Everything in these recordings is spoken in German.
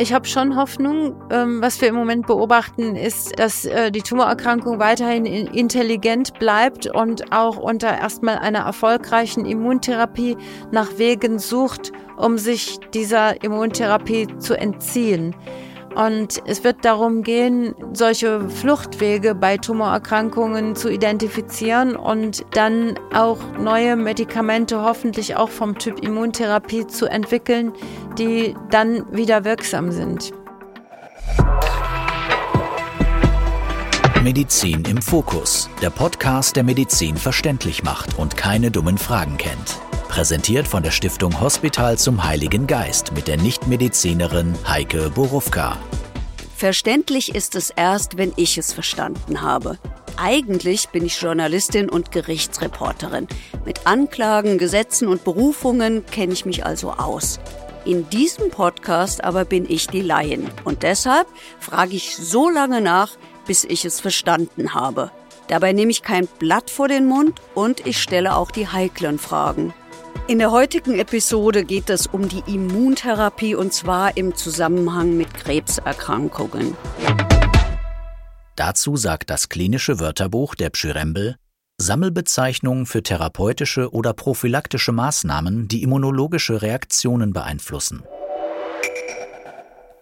Ich habe schon Hoffnung. Ähm, was wir im Moment beobachten, ist, dass äh, die Tumorerkrankung weiterhin intelligent bleibt und auch unter erstmal einer erfolgreichen Immuntherapie nach Wegen sucht, um sich dieser Immuntherapie zu entziehen. Und es wird darum gehen, solche Fluchtwege bei Tumorerkrankungen zu identifizieren und dann auch neue Medikamente hoffentlich auch vom Typ Immuntherapie zu entwickeln, die dann wieder wirksam sind. Medizin im Fokus, der Podcast, der Medizin verständlich macht und keine dummen Fragen kennt. Präsentiert von der Stiftung Hospital zum Heiligen Geist mit der Nichtmedizinerin Heike Borufka. Verständlich ist es erst, wenn ich es verstanden habe. Eigentlich bin ich Journalistin und Gerichtsreporterin. Mit Anklagen, Gesetzen und Berufungen kenne ich mich also aus. In diesem Podcast aber bin ich die Laien. Und deshalb frage ich so lange nach, bis ich es verstanden habe. Dabei nehme ich kein Blatt vor den Mund und ich stelle auch die heiklen Fragen. In der heutigen Episode geht es um die Immuntherapie und zwar im Zusammenhang mit Krebserkrankungen. Dazu sagt das klinische Wörterbuch der Pschyrembel Sammelbezeichnungen für therapeutische oder prophylaktische Maßnahmen, die immunologische Reaktionen beeinflussen.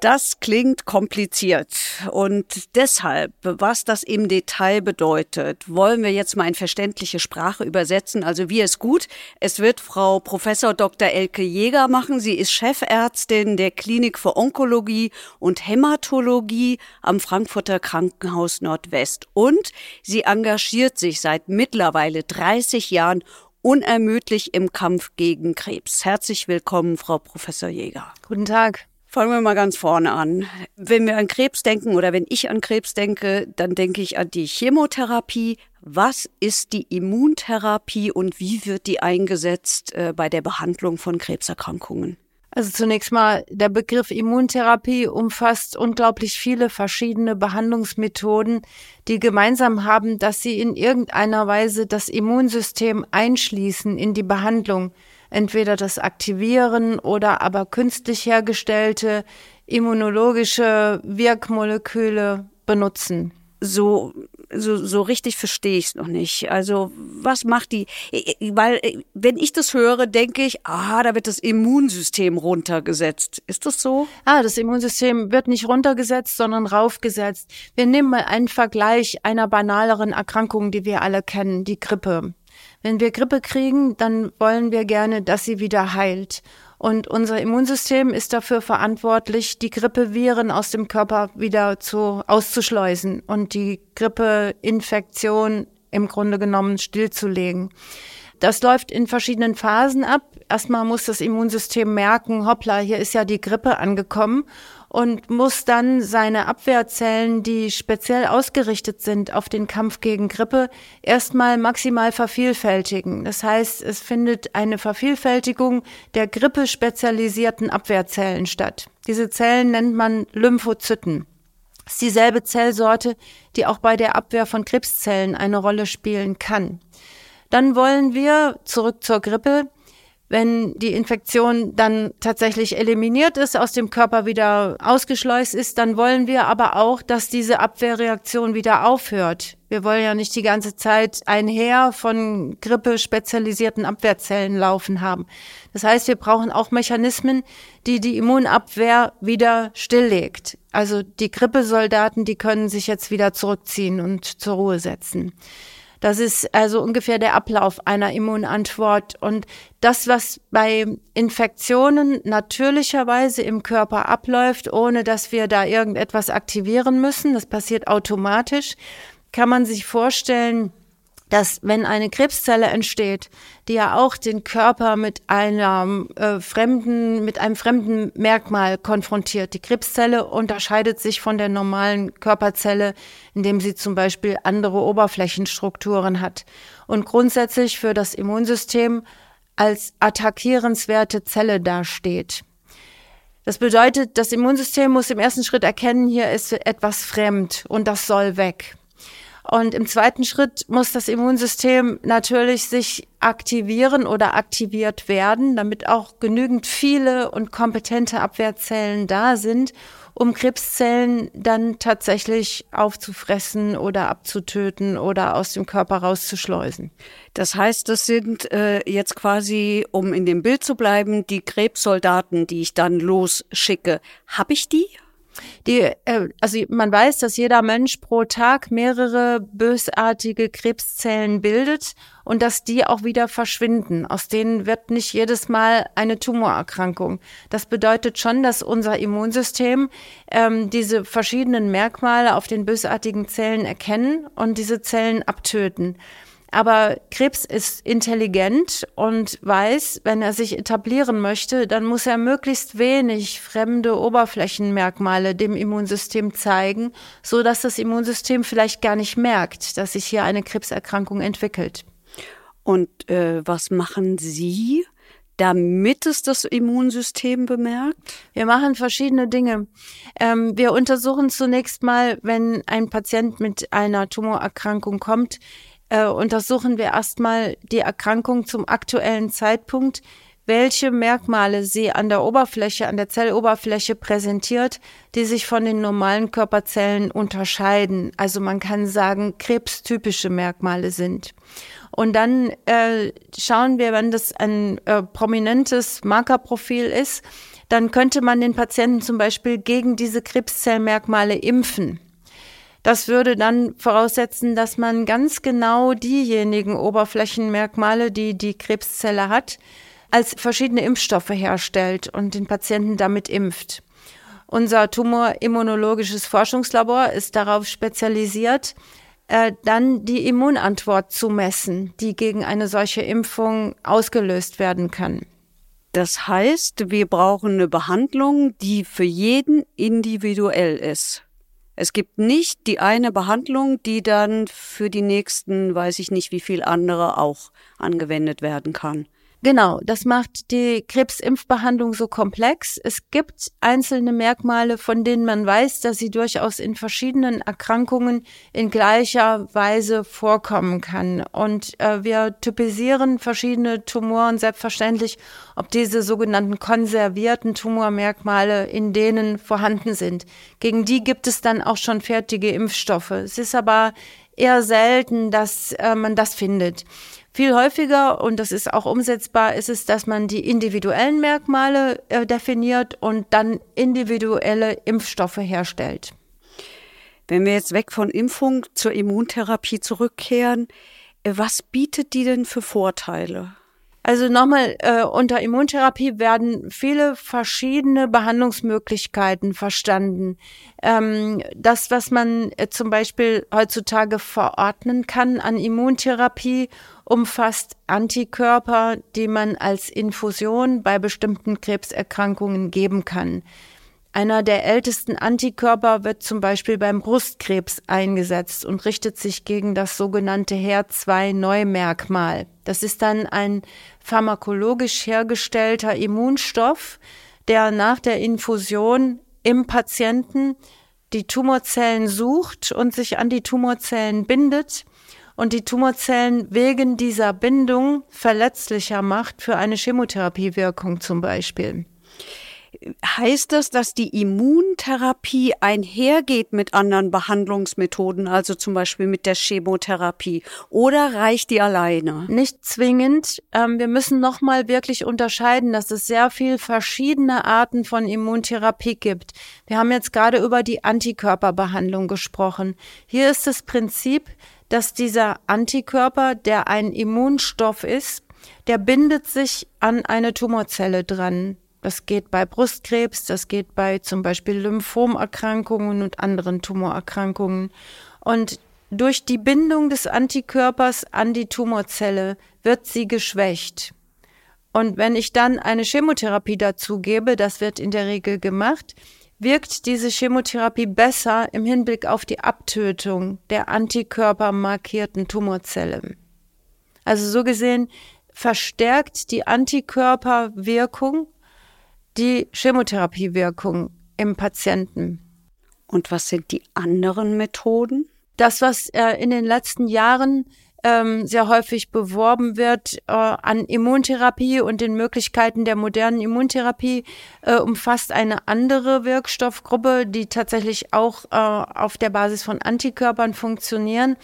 Das klingt kompliziert und deshalb, was das im Detail bedeutet, wollen wir jetzt mal in verständliche Sprache übersetzen. Also wie es gut. Es wird Frau Professor Dr. Elke Jäger machen. Sie ist Chefärztin der Klinik für Onkologie und Hämatologie am Frankfurter Krankenhaus Nordwest und sie engagiert sich seit mittlerweile 30 Jahren unermüdlich im Kampf gegen Krebs. Herzlich willkommen, Frau Professor Jäger. Guten Tag. Fangen wir mal ganz vorne an. Wenn wir an Krebs denken oder wenn ich an Krebs denke, dann denke ich an die Chemotherapie. Was ist die Immuntherapie und wie wird die eingesetzt äh, bei der Behandlung von Krebserkrankungen? Also zunächst mal, der Begriff Immuntherapie umfasst unglaublich viele verschiedene Behandlungsmethoden, die gemeinsam haben, dass sie in irgendeiner Weise das Immunsystem einschließen in die Behandlung entweder das Aktivieren oder aber künstlich hergestellte immunologische Wirkmoleküle benutzen. So so, so richtig verstehe ich es noch nicht. Also was macht die? Weil wenn ich das höre, denke ich, ah, da wird das Immunsystem runtergesetzt. Ist das so? Ah, das Immunsystem wird nicht runtergesetzt, sondern raufgesetzt. Wir nehmen mal einen Vergleich einer banaleren Erkrankung, die wir alle kennen, die Grippe. Wenn wir Grippe kriegen, dann wollen wir gerne, dass sie wieder heilt. Und unser Immunsystem ist dafür verantwortlich, die Grippeviren aus dem Körper wieder zu, auszuschleusen und die Grippeinfektion im Grunde genommen stillzulegen. Das läuft in verschiedenen Phasen ab. Erstmal muss das Immunsystem merken, hoppla, hier ist ja die Grippe angekommen und muss dann seine Abwehrzellen, die speziell ausgerichtet sind auf den Kampf gegen Grippe, erstmal maximal vervielfältigen. Das heißt, es findet eine Vervielfältigung der grippespezialisierten Abwehrzellen statt. Diese Zellen nennt man Lymphozyten. Das ist dieselbe Zellsorte, die auch bei der Abwehr von Krebszellen eine Rolle spielen kann. Dann wollen wir zurück zur Grippe wenn die Infektion dann tatsächlich eliminiert ist, aus dem Körper wieder ausgeschleust ist, dann wollen wir aber auch, dass diese Abwehrreaktion wieder aufhört. Wir wollen ja nicht die ganze Zeit ein Heer von Grippe spezialisierten Abwehrzellen laufen haben. Das heißt, wir brauchen auch Mechanismen, die die Immunabwehr wieder stilllegt. Also die Grippesoldaten, die können sich jetzt wieder zurückziehen und zur Ruhe setzen. Das ist also ungefähr der Ablauf einer Immunantwort. Und das, was bei Infektionen natürlicherweise im Körper abläuft, ohne dass wir da irgendetwas aktivieren müssen, das passiert automatisch, kann man sich vorstellen, dass wenn eine Krebszelle entsteht, die ja auch den Körper mit einer äh, fremden, mit einem fremden Merkmal konfrontiert. Die Krebszelle unterscheidet sich von der normalen Körperzelle, indem sie zum Beispiel andere Oberflächenstrukturen hat und grundsätzlich für das Immunsystem als attackierenswerte Zelle dasteht. Das bedeutet, das Immunsystem muss im ersten Schritt erkennen, hier ist etwas fremd und das soll weg. Und im zweiten Schritt muss das Immunsystem natürlich sich aktivieren oder aktiviert werden, damit auch genügend viele und kompetente Abwehrzellen da sind, um Krebszellen dann tatsächlich aufzufressen oder abzutöten oder aus dem Körper rauszuschleusen. Das heißt, das sind äh, jetzt quasi, um in dem Bild zu bleiben, die Krebssoldaten, die ich dann losschicke. Habe ich die? Die, äh, also man weiß, dass jeder Mensch pro Tag mehrere bösartige Krebszellen bildet und dass die auch wieder verschwinden. Aus denen wird nicht jedes Mal eine Tumorerkrankung. Das bedeutet schon, dass unser Immunsystem ähm, diese verschiedenen Merkmale auf den bösartigen Zellen erkennen und diese Zellen abtöten. Aber Krebs ist intelligent und weiß, wenn er sich etablieren möchte, dann muss er möglichst wenig fremde Oberflächenmerkmale dem Immunsystem zeigen, so dass das Immunsystem vielleicht gar nicht merkt, dass sich hier eine Krebserkrankung entwickelt. Und äh, was machen Sie, damit es das Immunsystem bemerkt? Wir machen verschiedene Dinge. Ähm, wir untersuchen zunächst mal, wenn ein Patient mit einer Tumorerkrankung kommt, äh, untersuchen wir erstmal die Erkrankung zum aktuellen Zeitpunkt, welche Merkmale sie an der Oberfläche, an der Zelloberfläche präsentiert, die sich von den normalen Körperzellen unterscheiden. Also man kann sagen, krebstypische Merkmale sind. Und dann äh, schauen wir, wenn das ein äh, prominentes Markerprofil ist, dann könnte man den Patienten zum Beispiel gegen diese Krebszellmerkmale impfen. Das würde dann voraussetzen, dass man ganz genau diejenigen Oberflächenmerkmale, die die Krebszelle hat, als verschiedene Impfstoffe herstellt und den Patienten damit impft. Unser Tumorimmunologisches Forschungslabor ist darauf spezialisiert, äh, dann die Immunantwort zu messen, die gegen eine solche Impfung ausgelöst werden kann. Das heißt, wir brauchen eine Behandlung, die für jeden individuell ist. Es gibt nicht die eine Behandlung, die dann für die nächsten, weiß ich nicht wie viel andere auch angewendet werden kann. Genau, das macht die Krebsimpfbehandlung so komplex. Es gibt einzelne Merkmale, von denen man weiß, dass sie durchaus in verschiedenen Erkrankungen in gleicher Weise vorkommen kann. Und äh, wir typisieren verschiedene Tumoren selbstverständlich, ob diese sogenannten konservierten Tumormerkmale in denen vorhanden sind. Gegen die gibt es dann auch schon fertige Impfstoffe. Es ist aber eher selten, dass äh, man das findet. Viel häufiger, und das ist auch umsetzbar, ist es, dass man die individuellen Merkmale äh, definiert und dann individuelle Impfstoffe herstellt. Wenn wir jetzt weg von Impfung zur Immuntherapie zurückkehren, äh, was bietet die denn für Vorteile? Also nochmal, äh, unter Immuntherapie werden viele verschiedene Behandlungsmöglichkeiten verstanden. Ähm, das, was man äh, zum Beispiel heutzutage verordnen kann an Immuntherapie, umfasst Antikörper, die man als Infusion bei bestimmten Krebserkrankungen geben kann. Einer der ältesten Antikörper wird zum Beispiel beim Brustkrebs eingesetzt und richtet sich gegen das sogenannte HER2-Neumerkmal. Das ist dann ein pharmakologisch hergestellter Immunstoff, der nach der Infusion im Patienten die Tumorzellen sucht und sich an die Tumorzellen bindet und die Tumorzellen wegen dieser Bindung verletzlicher macht für eine Chemotherapiewirkung zum Beispiel. Heißt das, dass die Immuntherapie einhergeht mit anderen Behandlungsmethoden, also zum Beispiel mit der Chemotherapie, oder reicht die alleine? Nicht zwingend. Ähm, wir müssen nochmal wirklich unterscheiden, dass es sehr viel verschiedene Arten von Immuntherapie gibt. Wir haben jetzt gerade über die Antikörperbehandlung gesprochen. Hier ist das Prinzip, dass dieser Antikörper, der ein Immunstoff ist, der bindet sich an eine Tumorzelle dran. Das geht bei Brustkrebs, das geht bei zum Beispiel Lymphomerkrankungen und anderen Tumorerkrankungen. Und durch die Bindung des Antikörpers an die Tumorzelle wird sie geschwächt. Und wenn ich dann eine Chemotherapie dazu gebe, das wird in der Regel gemacht, wirkt diese Chemotherapie besser im Hinblick auf die Abtötung der antikörpermarkierten Tumorzelle. Also so gesehen verstärkt die Antikörperwirkung die Chemotherapiewirkung im Patienten. Und was sind die anderen Methoden? das, was äh, in den letzten Jahren ähm, sehr häufig beworben wird äh, an Immuntherapie und den Möglichkeiten der modernen Immuntherapie, äh, umfasst eine andere Wirkstoffgruppe, die tatsächlich auch äh, auf der Basis von Antikörpern funktionieren.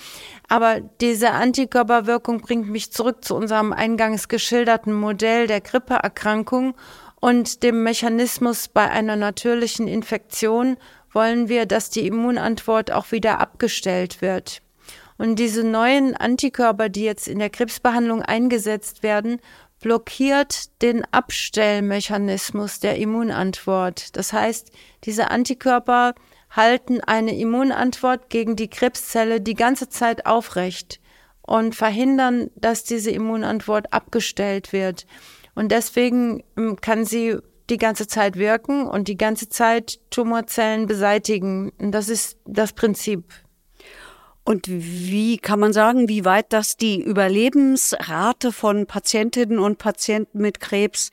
Aber diese Antikörperwirkung bringt mich zurück zu unserem eingangs geschilderten Modell der Grippeerkrankung und dem Mechanismus bei einer natürlichen Infektion wollen wir, dass die Immunantwort auch wieder abgestellt wird. Und diese neuen Antikörper, die jetzt in der Krebsbehandlung eingesetzt werden, blockiert den Abstellmechanismus der Immunantwort. Das heißt, diese Antikörper halten eine Immunantwort gegen die Krebszelle die ganze Zeit aufrecht und verhindern, dass diese Immunantwort abgestellt wird. Und deswegen ähm, kann sie die ganze Zeit wirken und die ganze Zeit Tumorzellen beseitigen. Und das ist das Prinzip. Und wie kann man sagen, wie weit das die Überlebensrate von Patientinnen und Patienten mit Krebs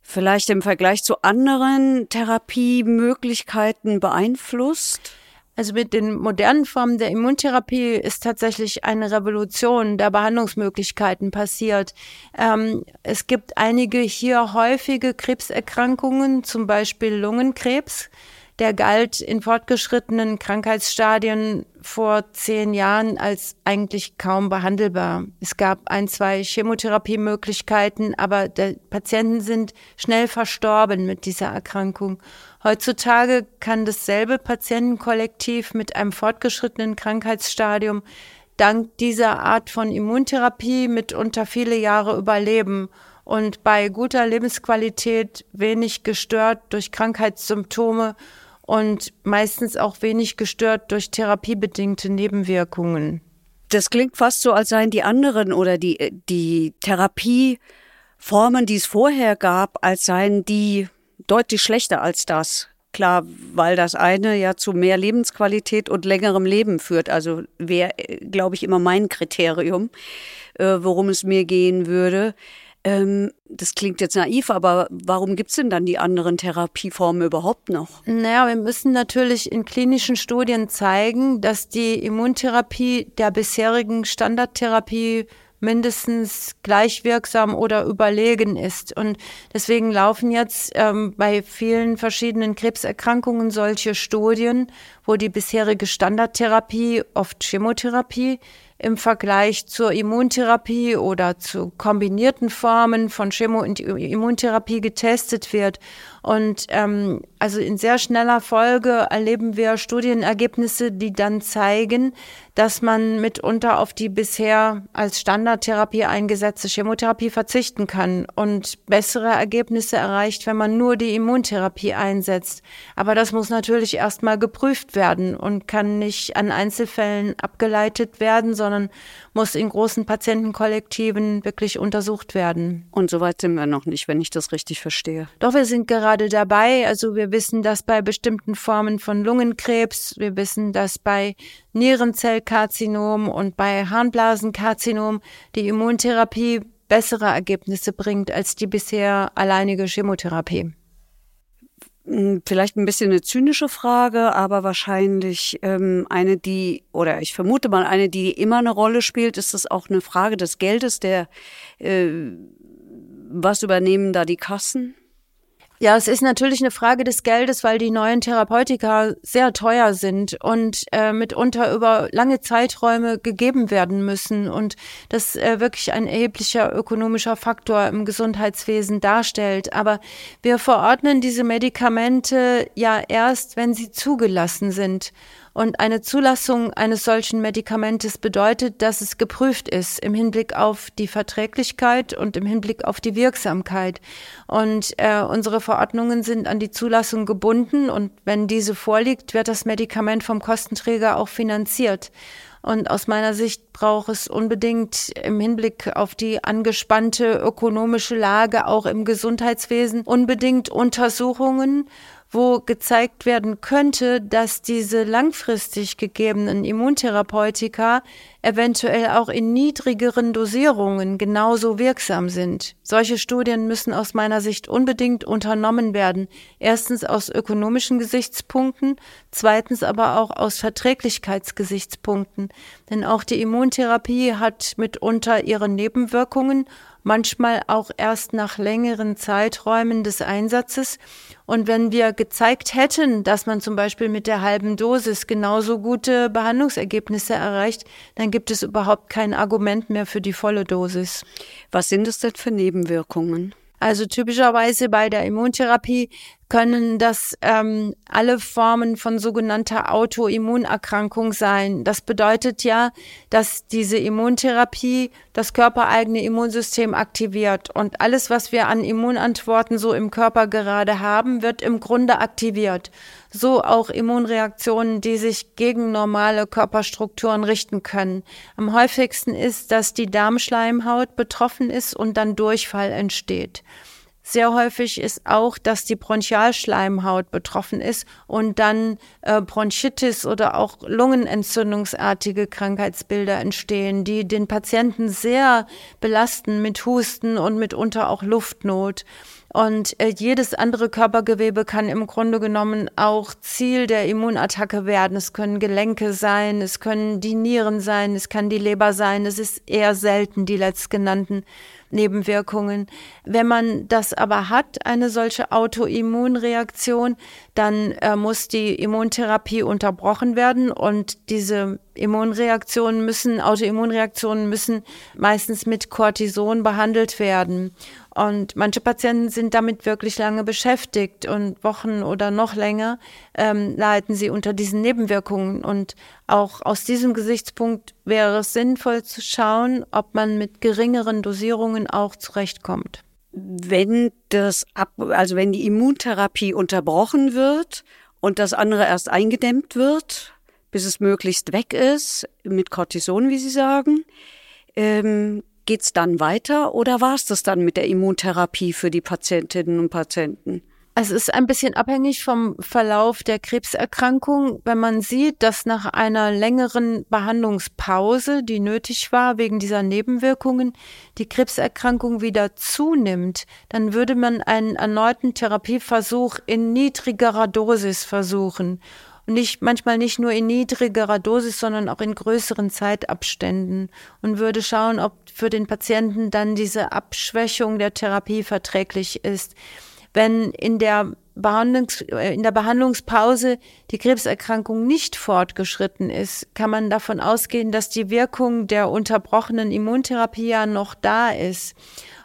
vielleicht im Vergleich zu anderen Therapiemöglichkeiten beeinflusst? Also mit den modernen Formen der Immuntherapie ist tatsächlich eine Revolution der Behandlungsmöglichkeiten passiert. Ähm, es gibt einige hier häufige Krebserkrankungen, zum Beispiel Lungenkrebs der galt in fortgeschrittenen Krankheitsstadien vor zehn Jahren als eigentlich kaum behandelbar. Es gab ein, zwei Chemotherapiemöglichkeiten, aber die Patienten sind schnell verstorben mit dieser Erkrankung. Heutzutage kann dasselbe Patientenkollektiv mit einem fortgeschrittenen Krankheitsstadium dank dieser Art von Immuntherapie mitunter viele Jahre überleben und bei guter Lebensqualität wenig gestört durch Krankheitssymptome und meistens auch wenig gestört durch therapiebedingte Nebenwirkungen. Das klingt fast so, als seien die anderen oder die, die Therapieformen, die es vorher gab, als seien die deutlich schlechter als das. Klar, weil das eine ja zu mehr Lebensqualität und längerem Leben führt. Also wäre, glaube ich, immer mein Kriterium, äh, worum es mir gehen würde. Ähm, das klingt jetzt naiv, aber warum gibt's denn dann die anderen Therapieformen überhaupt noch? Naja, wir müssen natürlich in klinischen Studien zeigen, dass die Immuntherapie der bisherigen Standardtherapie mindestens gleichwirksam oder überlegen ist. Und deswegen laufen jetzt ähm, bei vielen verschiedenen Krebserkrankungen solche Studien, wo die bisherige Standardtherapie, oft Chemotherapie, im Vergleich zur Immuntherapie oder zu kombinierten Formen von Chemo- und Immuntherapie getestet wird. Und ähm, also in sehr schneller Folge erleben wir Studienergebnisse, die dann zeigen, dass man mitunter auf die bisher als Standardtherapie eingesetzte Chemotherapie verzichten kann und bessere Ergebnisse erreicht, wenn man nur die Immuntherapie einsetzt. Aber das muss natürlich erstmal geprüft werden und kann nicht an Einzelfällen abgeleitet werden, sondern muss in großen Patientenkollektiven wirklich untersucht werden. Und soweit sind wir noch nicht, wenn ich das richtig verstehe. Doch wir sind gerade dabei. Also wir wissen, dass bei bestimmten Formen von Lungenkrebs, wir wissen, dass bei Nierenzellkarzinom und bei Harnblasenkarzinom die Immuntherapie bessere Ergebnisse bringt als die bisher alleinige Chemotherapie. Hm, vielleicht ein bisschen eine zynische Frage, aber wahrscheinlich ähm, eine, die, oder ich vermute mal eine, die immer eine Rolle spielt, ist es auch eine Frage des Geldes, der äh, was übernehmen da die Kassen? Ja, es ist natürlich eine Frage des Geldes, weil die neuen Therapeutika sehr teuer sind und äh, mitunter über lange Zeiträume gegeben werden müssen und das äh, wirklich ein erheblicher ökonomischer Faktor im Gesundheitswesen darstellt. Aber wir verordnen diese Medikamente ja erst, wenn sie zugelassen sind. Und eine Zulassung eines solchen Medikamentes bedeutet, dass es geprüft ist im Hinblick auf die Verträglichkeit und im Hinblick auf die Wirksamkeit. Und äh, unsere Verordnungen sind an die Zulassung gebunden und wenn diese vorliegt, wird das Medikament vom Kostenträger auch finanziert. Und aus meiner Sicht braucht es unbedingt im Hinblick auf die angespannte ökonomische Lage auch im Gesundheitswesen unbedingt Untersuchungen wo gezeigt werden könnte, dass diese langfristig gegebenen Immuntherapeutika eventuell auch in niedrigeren Dosierungen genauso wirksam sind. Solche Studien müssen aus meiner Sicht unbedingt unternommen werden. Erstens aus ökonomischen Gesichtspunkten, zweitens aber auch aus Verträglichkeitsgesichtspunkten. Denn auch die Immuntherapie hat mitunter ihre Nebenwirkungen manchmal auch erst nach längeren Zeiträumen des Einsatzes. Und wenn wir gezeigt hätten, dass man zum Beispiel mit der halben Dosis genauso gute Behandlungsergebnisse erreicht, dann gibt es überhaupt kein Argument mehr für die volle Dosis. Was sind es denn für Nebenwirkungen? Also typischerweise bei der Immuntherapie können das ähm, alle Formen von sogenannter Autoimmunerkrankung sein. Das bedeutet ja, dass diese Immuntherapie das körpereigene Immunsystem aktiviert und alles, was wir an Immunantworten so im Körper gerade haben, wird im Grunde aktiviert. So auch Immunreaktionen, die sich gegen normale Körperstrukturen richten können. Am häufigsten ist, dass die Darmschleimhaut betroffen ist und dann Durchfall entsteht. Sehr häufig ist auch, dass die Bronchialschleimhaut betroffen ist und dann äh, Bronchitis oder auch lungenentzündungsartige Krankheitsbilder entstehen, die den Patienten sehr belasten mit Husten und mitunter auch Luftnot. Und äh, jedes andere Körpergewebe kann im Grunde genommen auch Ziel der Immunattacke werden. Es können Gelenke sein, es können die Nieren sein, es kann die Leber sein. Es ist eher selten die letztgenannten Nebenwirkungen. Wenn man das aber hat, eine solche Autoimmunreaktion, dann äh, muss die Immuntherapie unterbrochen werden und diese Immunreaktionen müssen, Autoimmunreaktionen müssen meistens mit Cortison behandelt werden. Und manche Patienten sind damit wirklich lange beschäftigt und Wochen oder noch länger ähm, leiden sie unter diesen Nebenwirkungen. Und auch aus diesem Gesichtspunkt wäre es sinnvoll zu schauen, ob man mit geringeren Dosierungen auch zurechtkommt. Wenn das ab, also wenn die Immuntherapie unterbrochen wird und das andere erst eingedämmt wird, bis es möglichst weg ist, mit Cortison, wie Sie sagen, ähm, Geht's dann weiter oder war es das dann mit der Immuntherapie für die Patientinnen und Patienten? Es ist ein bisschen abhängig vom Verlauf der Krebserkrankung. Wenn man sieht, dass nach einer längeren Behandlungspause, die nötig war wegen dieser Nebenwirkungen, die Krebserkrankung wieder zunimmt, dann würde man einen erneuten Therapieversuch in niedrigerer Dosis versuchen und nicht, manchmal nicht nur in niedrigerer Dosis, sondern auch in größeren Zeitabständen und würde schauen, ob für den Patienten dann diese Abschwächung der Therapie verträglich ist. Wenn in der Behandlungs äh, in der Behandlungspause die Krebserkrankung nicht fortgeschritten ist, kann man davon ausgehen, dass die Wirkung der unterbrochenen Immuntherapie ja noch da ist.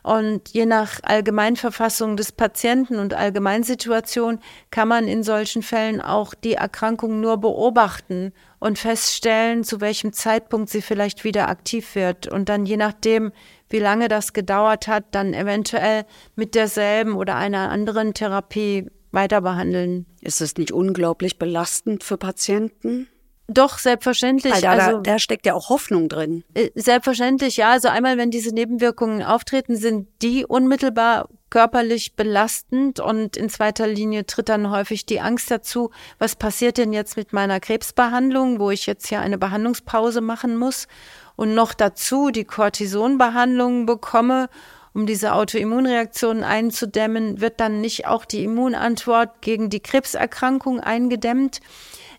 Und je nach Allgemeinverfassung des Patienten und Allgemeinsituation kann man in solchen Fällen auch die Erkrankung nur beobachten und feststellen, zu welchem Zeitpunkt sie vielleicht wieder aktiv wird. Und dann je nachdem, wie lange das gedauert hat, dann eventuell mit derselben oder einer anderen Therapie weiter behandeln. Ist es nicht unglaublich belastend für Patienten? Doch, selbstverständlich. Weil da, also, da, steckt ja auch Hoffnung drin. Äh, selbstverständlich, ja. Also einmal, wenn diese Nebenwirkungen auftreten, sind die unmittelbar körperlich belastend und in zweiter Linie tritt dann häufig die Angst dazu, was passiert denn jetzt mit meiner Krebsbehandlung, wo ich jetzt ja eine Behandlungspause machen muss und noch dazu die Cortisonbehandlung bekomme um diese Autoimmunreaktionen einzudämmen, wird dann nicht auch die Immunantwort gegen die Krebserkrankung eingedämmt.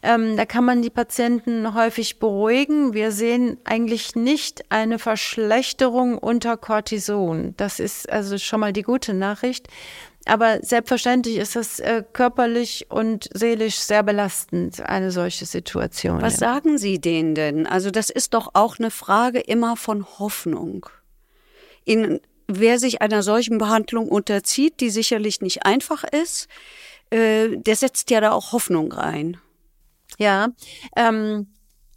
Ähm, da kann man die Patienten häufig beruhigen. Wir sehen eigentlich nicht eine Verschlechterung unter Cortison. Das ist also schon mal die gute Nachricht. Aber selbstverständlich ist das äh, körperlich und seelisch sehr belastend, eine solche Situation. Was sagen Sie denen denn? Also das ist doch auch eine Frage immer von Hoffnung. In, wer sich einer solchen Behandlung unterzieht, die sicherlich nicht einfach ist, äh, der setzt ja da auch Hoffnung rein. Ja, ähm,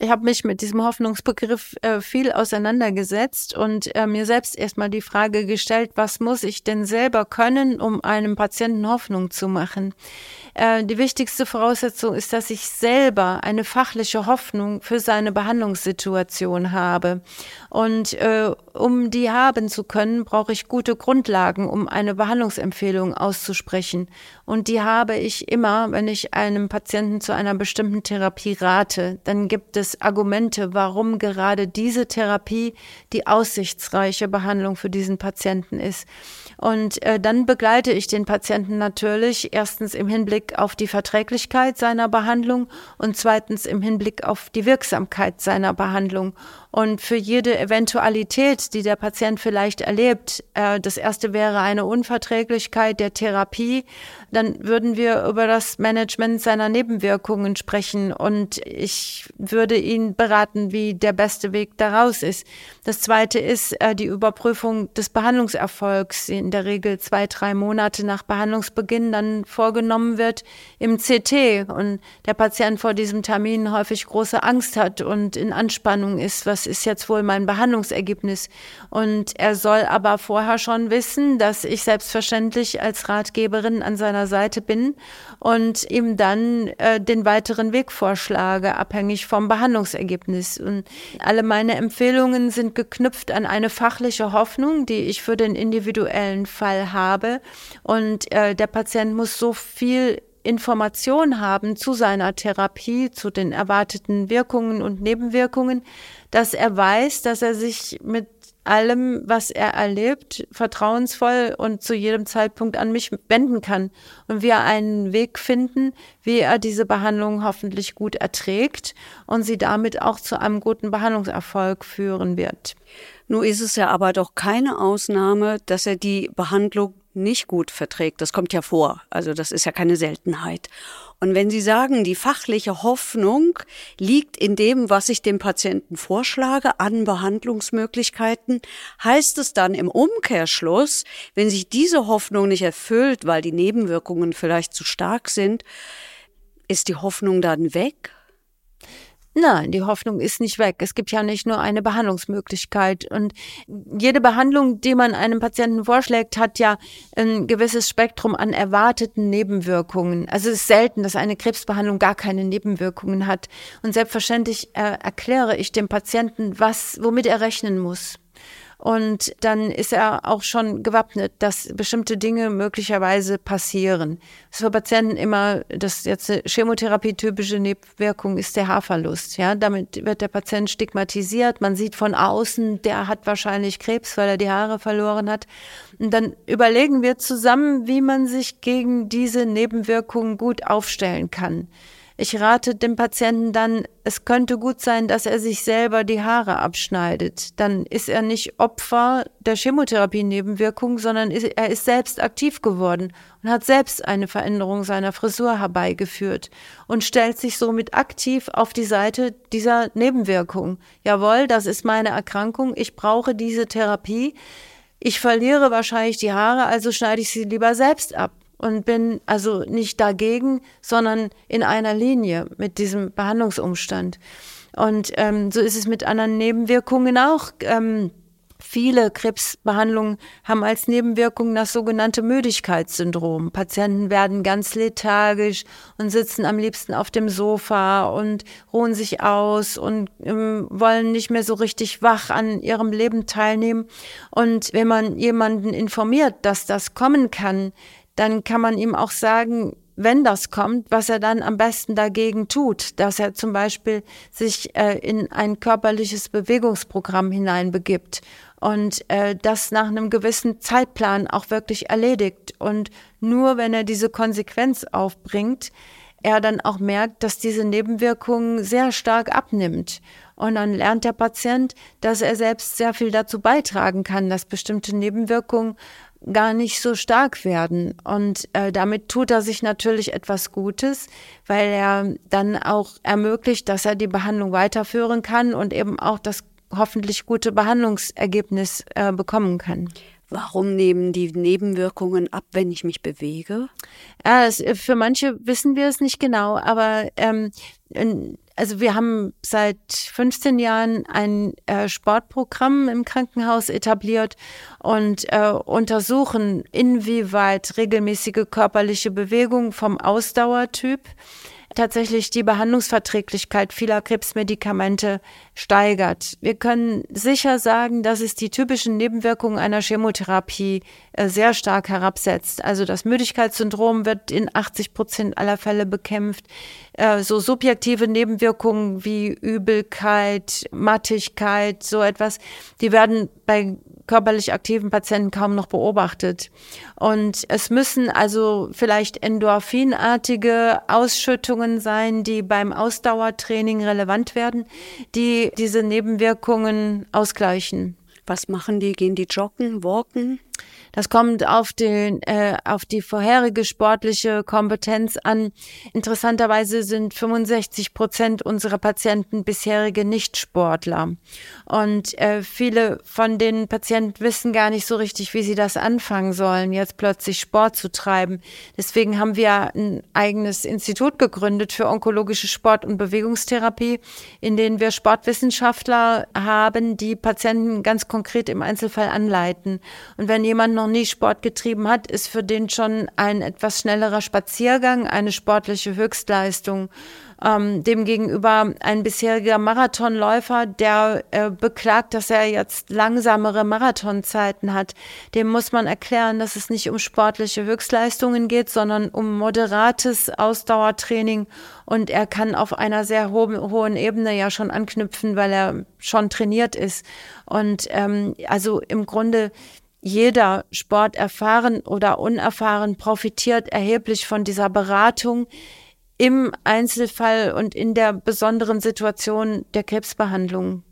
ich habe mich mit diesem Hoffnungsbegriff äh, viel auseinandergesetzt und äh, mir selbst erstmal die Frage gestellt, was muss ich denn selber können, um einem Patienten Hoffnung zu machen? Äh, die wichtigste Voraussetzung ist, dass ich selber eine fachliche Hoffnung für seine Behandlungssituation habe. Und äh, um die haben zu können, brauche ich gute Grundlagen, um eine Behandlungsempfehlung auszusprechen. Und die habe ich immer, wenn ich einem Patienten zu einer bestimmten Therapie rate. Dann gibt es Argumente, warum gerade diese Therapie die aussichtsreiche Behandlung für diesen Patienten ist. Und äh, dann begleite ich den Patienten natürlich erstens im Hinblick auf die Verträglichkeit seiner Behandlung und zweitens im Hinblick auf die Wirksamkeit seiner Behandlung. Und für jede Eventualität, die der Patient vielleicht erlebt, äh, das erste wäre eine Unverträglichkeit der Therapie, dann würden wir über das Management seiner Nebenwirkungen sprechen und ich würde ihn beraten, wie der beste Weg daraus ist. Das zweite ist äh, die Überprüfung des Behandlungserfolgs, die in der Regel zwei, drei Monate nach Behandlungsbeginn dann vorgenommen wird im CT und der Patient vor diesem Termin häufig große Angst hat und in Anspannung ist, was das ist jetzt wohl mein Behandlungsergebnis. Und er soll aber vorher schon wissen, dass ich selbstverständlich als Ratgeberin an seiner Seite bin und ihm dann äh, den weiteren Weg vorschlage, abhängig vom Behandlungsergebnis. Und alle meine Empfehlungen sind geknüpft an eine fachliche Hoffnung, die ich für den individuellen Fall habe. Und äh, der Patient muss so viel Information haben zu seiner Therapie, zu den erwarteten Wirkungen und Nebenwirkungen, dass er weiß, dass er sich mit allem, was er erlebt, vertrauensvoll und zu jedem Zeitpunkt an mich wenden kann und wir einen Weg finden, wie er diese Behandlung hoffentlich gut erträgt und sie damit auch zu einem guten Behandlungserfolg führen wird. Nun ist es ja aber doch keine Ausnahme, dass er die Behandlung nicht gut verträgt. Das kommt ja vor. Also das ist ja keine Seltenheit. Und wenn Sie sagen, die fachliche Hoffnung liegt in dem, was ich dem Patienten vorschlage an Behandlungsmöglichkeiten, heißt es dann im Umkehrschluss, wenn sich diese Hoffnung nicht erfüllt, weil die Nebenwirkungen vielleicht zu stark sind, ist die Hoffnung dann weg? Nein, die Hoffnung ist nicht weg. Es gibt ja nicht nur eine Behandlungsmöglichkeit. Und jede Behandlung, die man einem Patienten vorschlägt, hat ja ein gewisses Spektrum an erwarteten Nebenwirkungen. Also es ist selten, dass eine Krebsbehandlung gar keine Nebenwirkungen hat. Und selbstverständlich äh, erkläre ich dem Patienten, was, womit er rechnen muss. Und dann ist er auch schon gewappnet, dass bestimmte Dinge möglicherweise passieren. Das ist für Patienten immer, das jetzt eine Chemotherapie-typische Nebenwirkung ist der Haarverlust. Ja, damit wird der Patient stigmatisiert. Man sieht von außen, der hat wahrscheinlich Krebs, weil er die Haare verloren hat. Und dann überlegen wir zusammen, wie man sich gegen diese Nebenwirkungen gut aufstellen kann. Ich rate dem Patienten dann, es könnte gut sein, dass er sich selber die Haare abschneidet. Dann ist er nicht Opfer der Chemotherapie-Nebenwirkung, sondern er ist selbst aktiv geworden und hat selbst eine Veränderung seiner Frisur herbeigeführt und stellt sich somit aktiv auf die Seite dieser Nebenwirkung. Jawohl, das ist meine Erkrankung, ich brauche diese Therapie. Ich verliere wahrscheinlich die Haare, also schneide ich sie lieber selbst ab und bin also nicht dagegen, sondern in einer Linie mit diesem Behandlungsumstand. Und ähm, so ist es mit anderen Nebenwirkungen auch. Ähm, Viele Krebsbehandlungen haben als Nebenwirkung das sogenannte Müdigkeitssyndrom. Patienten werden ganz lethargisch und sitzen am liebsten auf dem Sofa und ruhen sich aus und ähm, wollen nicht mehr so richtig wach an ihrem Leben teilnehmen. Und wenn man jemanden informiert, dass das kommen kann, dann kann man ihm auch sagen, wenn das kommt, was er dann am besten dagegen tut, dass er zum Beispiel sich äh, in ein körperliches Bewegungsprogramm hineinbegibt und äh, das nach einem gewissen Zeitplan auch wirklich erledigt. Und nur wenn er diese Konsequenz aufbringt, er dann auch merkt, dass diese Nebenwirkung sehr stark abnimmt. Und dann lernt der Patient, dass er selbst sehr viel dazu beitragen kann, dass bestimmte Nebenwirkungen gar nicht so stark werden. Und äh, damit tut er sich natürlich etwas Gutes, weil er dann auch ermöglicht, dass er die Behandlung weiterführen kann und eben auch das hoffentlich gute Behandlungsergebnis äh, bekommen kann. Warum nehmen die Nebenwirkungen ab, wenn ich mich bewege? Ja, es, für manche wissen wir es nicht genau, aber ähm, also wir haben seit 15 Jahren ein äh, Sportprogramm im Krankenhaus etabliert und äh, untersuchen, inwieweit regelmäßige körperliche Bewegung vom Ausdauertyp tatsächlich die Behandlungsverträglichkeit vieler Krebsmedikamente steigert. Wir können sicher sagen, dass es die typischen Nebenwirkungen einer Chemotherapie äh, sehr stark herabsetzt. Also das Müdigkeitssyndrom wird in 80 Prozent aller Fälle bekämpft. Äh, so subjektive Nebenwirkungen wie Übelkeit, Mattigkeit, so etwas, die werden bei körperlich aktiven Patienten kaum noch beobachtet. Und es müssen also vielleicht endorphinartige Ausschüttungen sein, die beim Ausdauertraining relevant werden, die diese Nebenwirkungen ausgleichen. Was machen die? Gehen die joggen, walken? Das kommt auf den, äh, auf die vorherige sportliche Kompetenz an. Interessanterweise sind 65 Prozent unserer Patienten bisherige Nichtsportler. Und äh, viele von den Patienten wissen gar nicht so richtig, wie sie das anfangen sollen, jetzt plötzlich Sport zu treiben. Deswegen haben wir ein eigenes Institut gegründet für onkologische Sport- und Bewegungstherapie, in denen wir Sportwissenschaftler haben, die Patienten ganz konkret im Einzelfall anleiten. Und wenn jemand noch nie Sport getrieben hat, ist für den schon ein etwas schnellerer Spaziergang eine sportliche Höchstleistung. Ähm, demgegenüber ein bisheriger Marathonläufer, der äh, beklagt, dass er jetzt langsamere Marathonzeiten hat, dem muss man erklären, dass es nicht um sportliche Höchstleistungen geht, sondern um moderates Ausdauertraining und er kann auf einer sehr ho hohen Ebene ja schon anknüpfen, weil er schon trainiert ist. Und ähm, also im Grunde jeder Sport erfahren oder unerfahren profitiert erheblich von dieser Beratung im Einzelfall und in der besonderen Situation der Krebsbehandlung.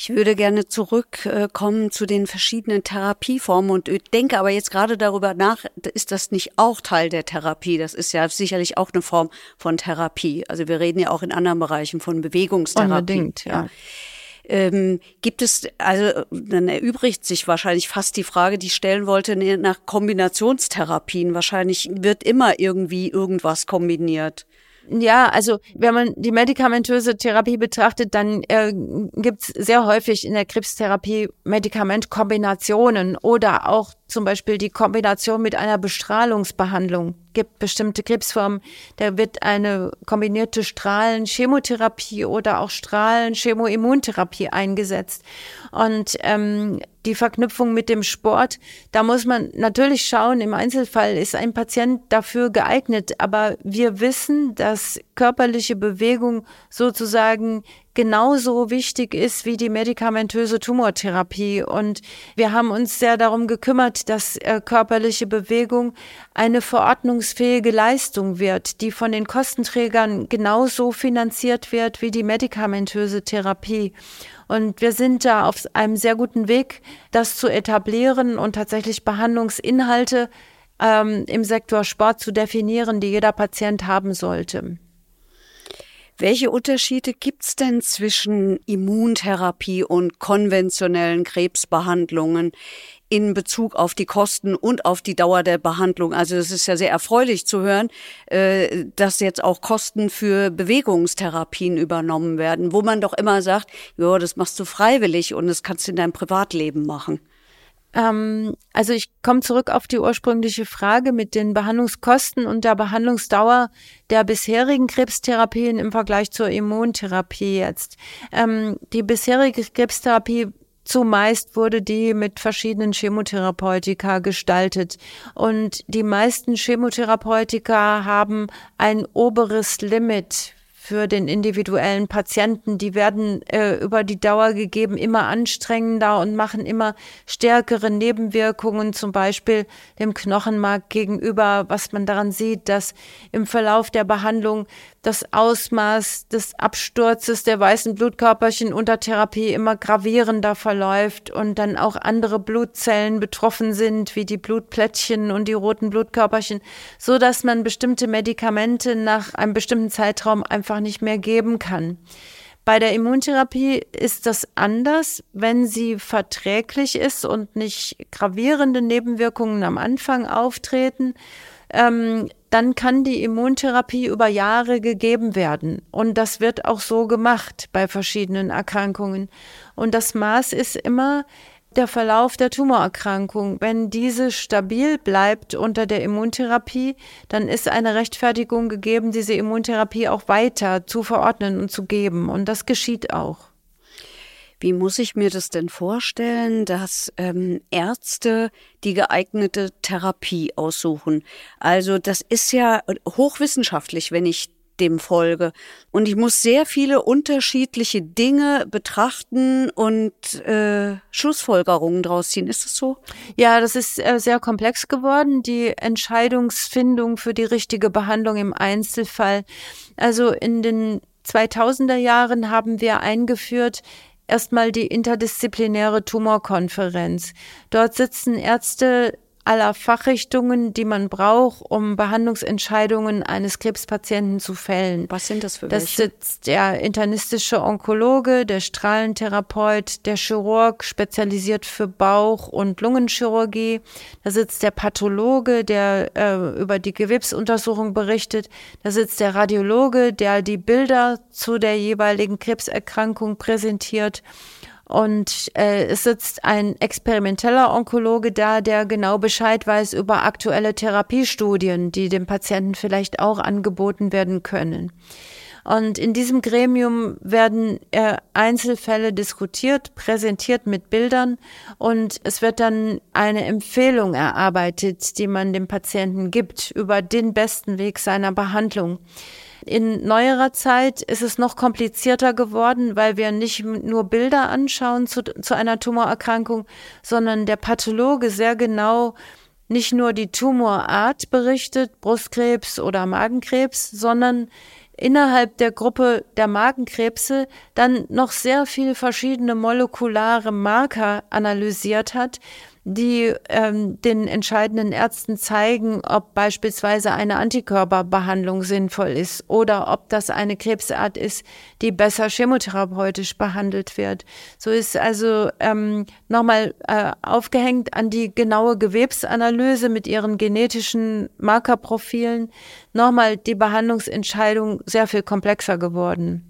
Ich würde gerne zurückkommen zu den verschiedenen Therapieformen und denke aber jetzt gerade darüber nach, ist das nicht auch Teil der Therapie? Das ist ja sicherlich auch eine Form von Therapie. Also wir reden ja auch in anderen Bereichen von Bewegungstherapie. Unbedingt, ja. ja. Ähm, gibt es, also dann erübrigt sich wahrscheinlich fast die Frage, die ich stellen wollte, nach Kombinationstherapien. Wahrscheinlich wird immer irgendwie irgendwas kombiniert. Ja, also wenn man die medikamentöse Therapie betrachtet, dann äh, gibt es sehr häufig in der Krebstherapie Medikamentkombinationen oder auch zum Beispiel die Kombination mit einer Bestrahlungsbehandlung. Gibt bestimmte Krebsformen, da wird eine kombinierte Strahlen-Chemotherapie oder auch Strahlen-Chemoimmuntherapie eingesetzt. Und ähm, die Verknüpfung mit dem Sport, da muss man natürlich schauen, im Einzelfall ist ein Patient dafür geeignet, aber wir wissen, dass körperliche Bewegung sozusagen genauso wichtig ist wie die medikamentöse Tumortherapie. Und wir haben uns sehr darum gekümmert, dass äh, körperliche Bewegung eine verordnungsfähige Leistung wird, die von den Kostenträgern genauso finanziert wird wie die medikamentöse Therapie. Und wir sind da auf einem sehr guten Weg, das zu etablieren und tatsächlich Behandlungsinhalte ähm, im Sektor Sport zu definieren, die jeder Patient haben sollte. Welche Unterschiede gibt's denn zwischen Immuntherapie und konventionellen Krebsbehandlungen in Bezug auf die Kosten und auf die Dauer der Behandlung? Also es ist ja sehr erfreulich zu hören, äh, dass jetzt auch Kosten für Bewegungstherapien übernommen werden, wo man doch immer sagt, ja, das machst du freiwillig und das kannst du in deinem Privatleben machen. Ähm, also ich komme zurück auf die ursprüngliche Frage mit den Behandlungskosten und der Behandlungsdauer der bisherigen Krebstherapien im Vergleich zur Immuntherapie jetzt. Ähm, die bisherige Krebstherapie Zumeist wurde die mit verschiedenen Chemotherapeutika gestaltet. Und die meisten Chemotherapeutika haben ein oberes Limit für den individuellen Patienten. Die werden äh, über die Dauer gegeben immer anstrengender und machen immer stärkere Nebenwirkungen, zum Beispiel dem Knochenmark gegenüber, was man daran sieht, dass im Verlauf der Behandlung das Ausmaß des Absturzes der weißen Blutkörperchen unter Therapie immer gravierender verläuft und dann auch andere Blutzellen betroffen sind, wie die Blutplättchen und die roten Blutkörperchen, so dass man bestimmte Medikamente nach einem bestimmten Zeitraum einfach nicht mehr geben kann. Bei der Immuntherapie ist das anders, wenn sie verträglich ist und nicht gravierende Nebenwirkungen am Anfang auftreten ähm, dann kann die Immuntherapie über Jahre gegeben werden. Und das wird auch so gemacht bei verschiedenen Erkrankungen. Und das Maß ist immer der Verlauf der Tumorerkrankung. Wenn diese stabil bleibt unter der Immuntherapie, dann ist eine Rechtfertigung gegeben, diese Immuntherapie auch weiter zu verordnen und zu geben. Und das geschieht auch. Wie muss ich mir das denn vorstellen, dass ähm, Ärzte die geeignete Therapie aussuchen? Also das ist ja hochwissenschaftlich, wenn ich dem folge. Und ich muss sehr viele unterschiedliche Dinge betrachten und äh, Schlussfolgerungen daraus ziehen. Ist das so? Ja, das ist äh, sehr komplex geworden, die Entscheidungsfindung für die richtige Behandlung im Einzelfall. Also in den 2000er Jahren haben wir eingeführt, erstmal die interdisziplinäre Tumorkonferenz. Dort sitzen Ärzte aller Fachrichtungen, die man braucht, um Behandlungsentscheidungen eines Krebspatienten zu fällen. Was sind das für welche? Das sitzt der internistische Onkologe, der Strahlentherapeut, der Chirurg, spezialisiert für Bauch- und Lungenchirurgie. Da sitzt der Pathologe, der äh, über die Gewebsuntersuchung berichtet. Da sitzt der Radiologe, der die Bilder zu der jeweiligen Krebserkrankung präsentiert. Und äh, es sitzt ein experimenteller Onkologe da, der genau Bescheid weiß über aktuelle Therapiestudien, die dem Patienten vielleicht auch angeboten werden können. Und in diesem Gremium werden äh, Einzelfälle diskutiert, präsentiert mit Bildern und es wird dann eine Empfehlung erarbeitet, die man dem Patienten gibt über den besten Weg seiner Behandlung. In neuerer Zeit ist es noch komplizierter geworden, weil wir nicht nur Bilder anschauen zu, zu einer Tumorerkrankung, sondern der Pathologe sehr genau nicht nur die Tumorart berichtet, Brustkrebs oder Magenkrebs, sondern innerhalb der Gruppe der Magenkrebse dann noch sehr viel verschiedene molekulare Marker analysiert hat, die ähm, den entscheidenden Ärzten zeigen, ob beispielsweise eine Antikörperbehandlung sinnvoll ist oder ob das eine Krebsart ist, die besser chemotherapeutisch behandelt wird. So ist also ähm, nochmal äh, aufgehängt an die genaue Gewebsanalyse mit ihren genetischen Markerprofilen, nochmal die Behandlungsentscheidung sehr viel komplexer geworden.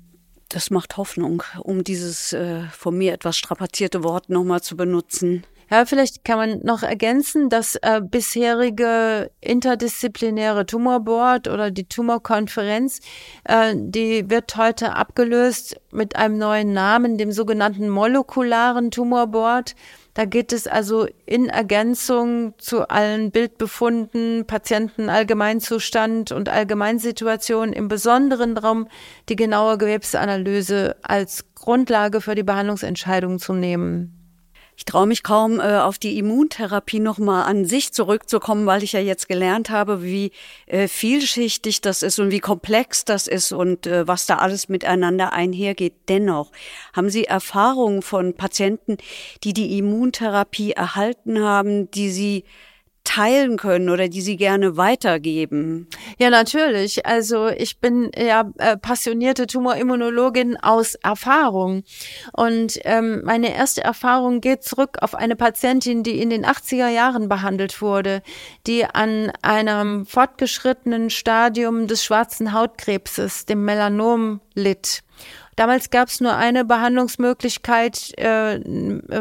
Das macht Hoffnung, um dieses äh, von mir etwas strapazierte Wort nochmal zu benutzen. Ja, vielleicht kann man noch ergänzen, das äh, bisherige interdisziplinäre Tumorboard oder die Tumorkonferenz, äh, die wird heute abgelöst mit einem neuen Namen, dem sogenannten molekularen Tumorboard. Da geht es also in Ergänzung zu allen Bildbefunden, Patienten Allgemeinzustand und Allgemeinsituation im Besonderen darum, die genaue Gewebsanalyse als Grundlage für die Behandlungsentscheidung zu nehmen. Ich traue mich kaum, äh, auf die Immuntherapie nochmal an sich zurückzukommen, weil ich ja jetzt gelernt habe, wie äh, vielschichtig das ist und wie komplex das ist und äh, was da alles miteinander einhergeht. Dennoch haben Sie Erfahrungen von Patienten, die die Immuntherapie erhalten haben, die Sie teilen können oder die Sie gerne weitergeben? Ja, natürlich. Also ich bin ja äh, passionierte Tumorimmunologin aus Erfahrung. Und ähm, meine erste Erfahrung geht zurück auf eine Patientin, die in den 80er Jahren behandelt wurde, die an einem fortgeschrittenen Stadium des schwarzen Hautkrebses, dem Melanom, litt. Damals gab es nur eine Behandlungsmöglichkeit äh,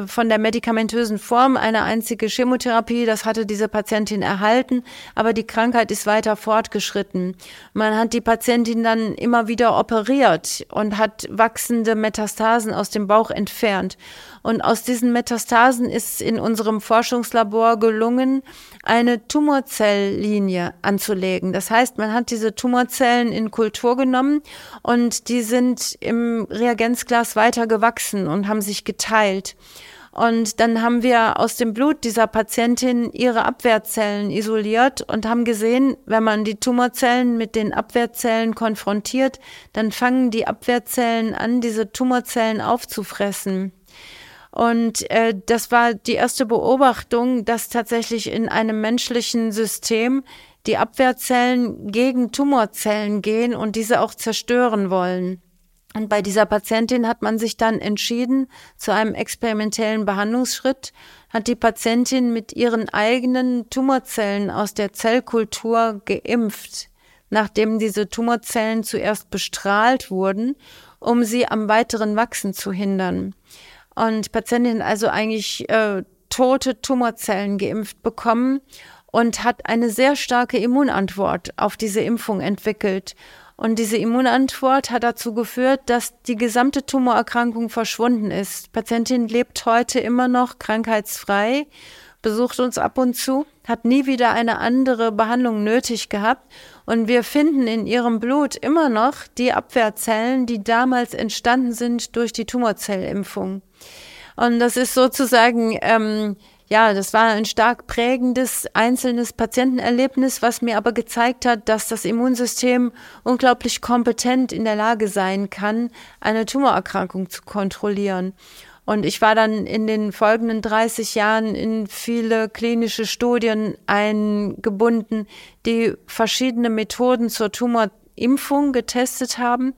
von der medikamentösen Form, eine einzige Chemotherapie. Das hatte diese Patientin erhalten, aber die Krankheit ist weiter fortgeschritten. Man hat die Patientin dann immer wieder operiert und hat wachsende Metastasen aus dem Bauch entfernt. Und aus diesen Metastasen ist in unserem Forschungslabor gelungen, eine Tumorzellinie anzulegen. Das heißt, man hat diese Tumorzellen in Kultur genommen und die sind im Reagenzglas weiter gewachsen und haben sich geteilt. Und dann haben wir aus dem Blut dieser Patientin ihre Abwehrzellen isoliert und haben gesehen, wenn man die Tumorzellen mit den Abwehrzellen konfrontiert, dann fangen die Abwehrzellen an, diese Tumorzellen aufzufressen. Und äh, das war die erste Beobachtung, dass tatsächlich in einem menschlichen System die Abwehrzellen gegen Tumorzellen gehen und diese auch zerstören wollen. Und bei dieser Patientin hat man sich dann entschieden zu einem experimentellen Behandlungsschritt, hat die Patientin mit ihren eigenen Tumorzellen aus der Zellkultur geimpft, nachdem diese Tumorzellen zuerst bestrahlt wurden, um sie am weiteren Wachsen zu hindern. Und Patientin also eigentlich äh, tote Tumorzellen geimpft bekommen und hat eine sehr starke Immunantwort auf diese Impfung entwickelt. Und diese Immunantwort hat dazu geführt, dass die gesamte Tumorerkrankung verschwunden ist. Die Patientin lebt heute immer noch krankheitsfrei, besucht uns ab und zu, hat nie wieder eine andere Behandlung nötig gehabt. Und wir finden in ihrem Blut immer noch die Abwehrzellen, die damals entstanden sind durch die Tumorzellimpfung. Und das ist sozusagen ähm, ja, das war ein stark prägendes einzelnes Patientenerlebnis, was mir aber gezeigt hat, dass das Immunsystem unglaublich kompetent in der Lage sein kann, eine Tumorerkrankung zu kontrollieren. Und ich war dann in den folgenden 30 Jahren in viele klinische Studien eingebunden, die verschiedene Methoden zur Tumorimpfung getestet haben.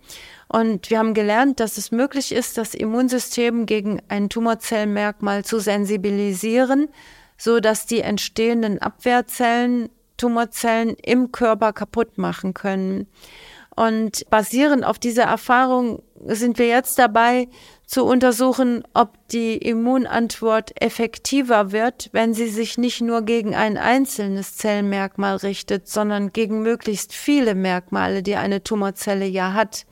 Und wir haben gelernt, dass es möglich ist, das Immunsystem gegen ein Tumorzellmerkmal zu sensibilisieren, so dass die entstehenden Abwehrzellen Tumorzellen im Körper kaputt machen können. Und basierend auf dieser Erfahrung sind wir jetzt dabei zu untersuchen, ob die Immunantwort effektiver wird, wenn sie sich nicht nur gegen ein einzelnes Zellmerkmal richtet, sondern gegen möglichst viele Merkmale, die eine Tumorzelle ja hat.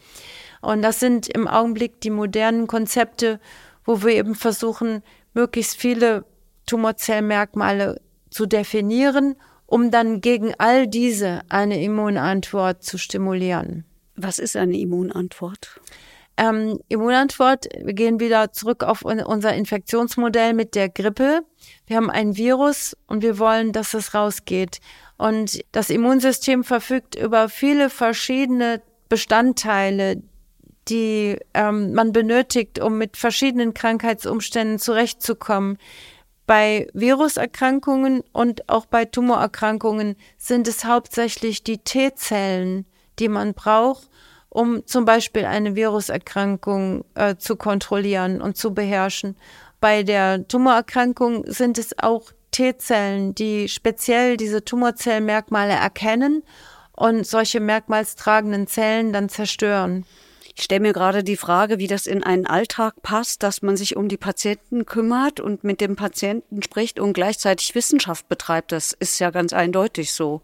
Und das sind im Augenblick die modernen Konzepte, wo wir eben versuchen, möglichst viele Tumorzellmerkmale zu definieren, um dann gegen all diese eine Immunantwort zu stimulieren. Was ist eine Immunantwort? Ähm, Immunantwort, wir gehen wieder zurück auf unser Infektionsmodell mit der Grippe. Wir haben ein Virus und wir wollen, dass es rausgeht. Und das Immunsystem verfügt über viele verschiedene Bestandteile, die ähm, man benötigt, um mit verschiedenen Krankheitsumständen zurechtzukommen. Bei Viruserkrankungen und auch bei Tumorerkrankungen sind es hauptsächlich die T-Zellen, die man braucht, um zum Beispiel eine Viruserkrankung äh, zu kontrollieren und zu beherrschen. Bei der Tumorerkrankung sind es auch T-Zellen, die speziell diese Tumorzellmerkmale erkennen und solche merkmalstragenden Zellen dann zerstören. Ich stelle mir gerade die Frage, wie das in einen Alltag passt, dass man sich um die Patienten kümmert und mit dem Patienten spricht und gleichzeitig Wissenschaft betreibt. Das ist ja ganz eindeutig so.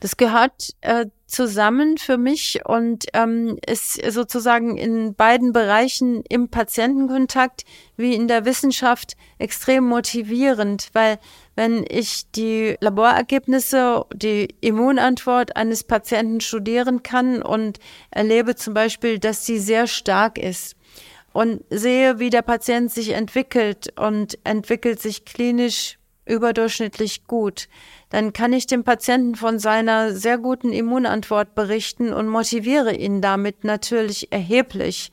Das gehört äh, zusammen für mich und ähm, ist sozusagen in beiden Bereichen im Patientenkontakt wie in der Wissenschaft extrem motivierend, weil wenn ich die Laborergebnisse, die Immunantwort eines Patienten studieren kann und erlebe zum Beispiel, dass sie sehr stark ist und sehe, wie der Patient sich entwickelt und entwickelt sich klinisch überdurchschnittlich gut, dann kann ich dem Patienten von seiner sehr guten Immunantwort berichten und motiviere ihn damit natürlich erheblich,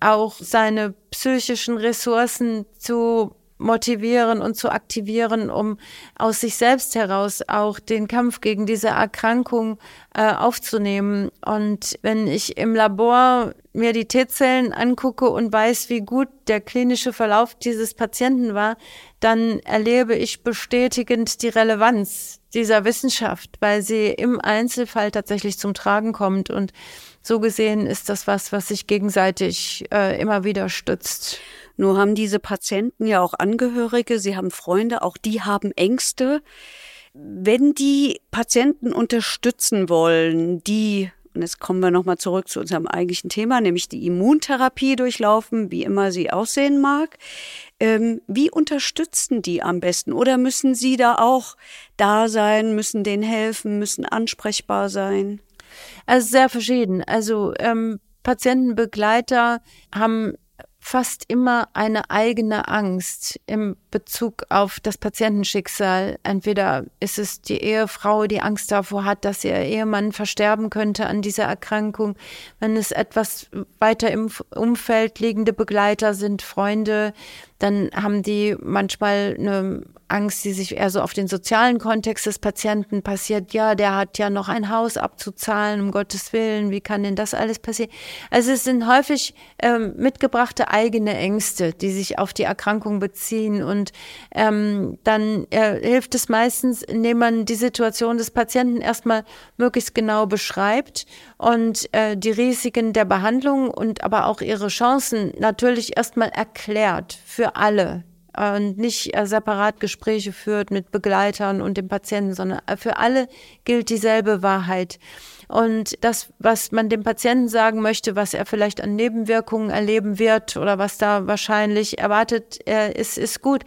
auch seine psychischen Ressourcen zu motivieren und zu aktivieren, um aus sich selbst heraus auch den Kampf gegen diese Erkrankung äh, aufzunehmen. Und wenn ich im Labor mir die T-Zellen angucke und weiß, wie gut der klinische Verlauf dieses Patienten war, dann erlebe ich bestätigend die Relevanz dieser Wissenschaft, weil sie im Einzelfall tatsächlich zum Tragen kommt. Und so gesehen ist das was, was sich gegenseitig äh, immer wieder stützt. Nur haben diese Patienten ja auch Angehörige, sie haben Freunde, auch die haben Ängste. Wenn die Patienten unterstützen wollen, die und jetzt kommen wir nochmal zurück zu unserem eigentlichen Thema, nämlich die Immuntherapie durchlaufen, wie immer sie aussehen mag. Ähm, wie unterstützen die am besten? Oder müssen sie da auch da sein, müssen denen helfen, müssen ansprechbar sein? Also sehr verschieden. Also ähm, Patientenbegleiter haben fast immer eine eigene Angst im Bezug auf das Patientenschicksal. Entweder ist es die Ehefrau, die Angst davor hat, dass ihr Ehemann versterben könnte an dieser Erkrankung. Wenn es etwas weiter im Umfeld liegende Begleiter sind, Freunde, dann haben die manchmal eine Angst, die sich eher so auf den sozialen Kontext des Patienten passiert. Ja, der hat ja noch ein Haus abzuzahlen, um Gottes Willen, wie kann denn das alles passieren? Also es sind häufig ähm, mitgebrachte eigene Ängste, die sich auf die Erkrankung beziehen. Und ähm, dann äh, hilft es meistens, indem man die Situation des Patienten erstmal möglichst genau beschreibt und äh, die Risiken der Behandlung und aber auch ihre Chancen natürlich erstmal erklärt für alle und nicht äh, separat Gespräche führt mit Begleitern und dem Patienten, sondern äh, für alle gilt dieselbe Wahrheit. Und das, was man dem Patienten sagen möchte, was er vielleicht an Nebenwirkungen erleben wird oder was da wahrscheinlich erwartet, ist, ist gut,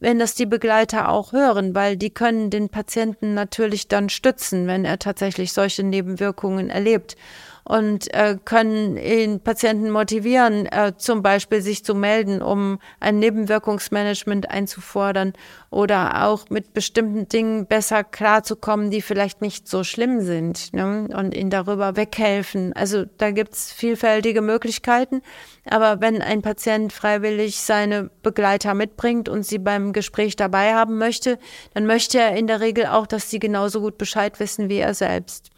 wenn das die Begleiter auch hören, weil die können den Patienten natürlich dann stützen, wenn er tatsächlich solche Nebenwirkungen erlebt und äh, können den Patienten motivieren, äh, zum Beispiel sich zu melden, um ein Nebenwirkungsmanagement einzufordern oder auch mit bestimmten Dingen besser klarzukommen, die vielleicht nicht so schlimm sind ne? und ihnen darüber weghelfen. Also da gibt's vielfältige Möglichkeiten. Aber wenn ein Patient freiwillig seine Begleiter mitbringt und sie beim Gespräch dabei haben möchte, dann möchte er in der Regel auch, dass sie genauso gut Bescheid wissen wie er selbst.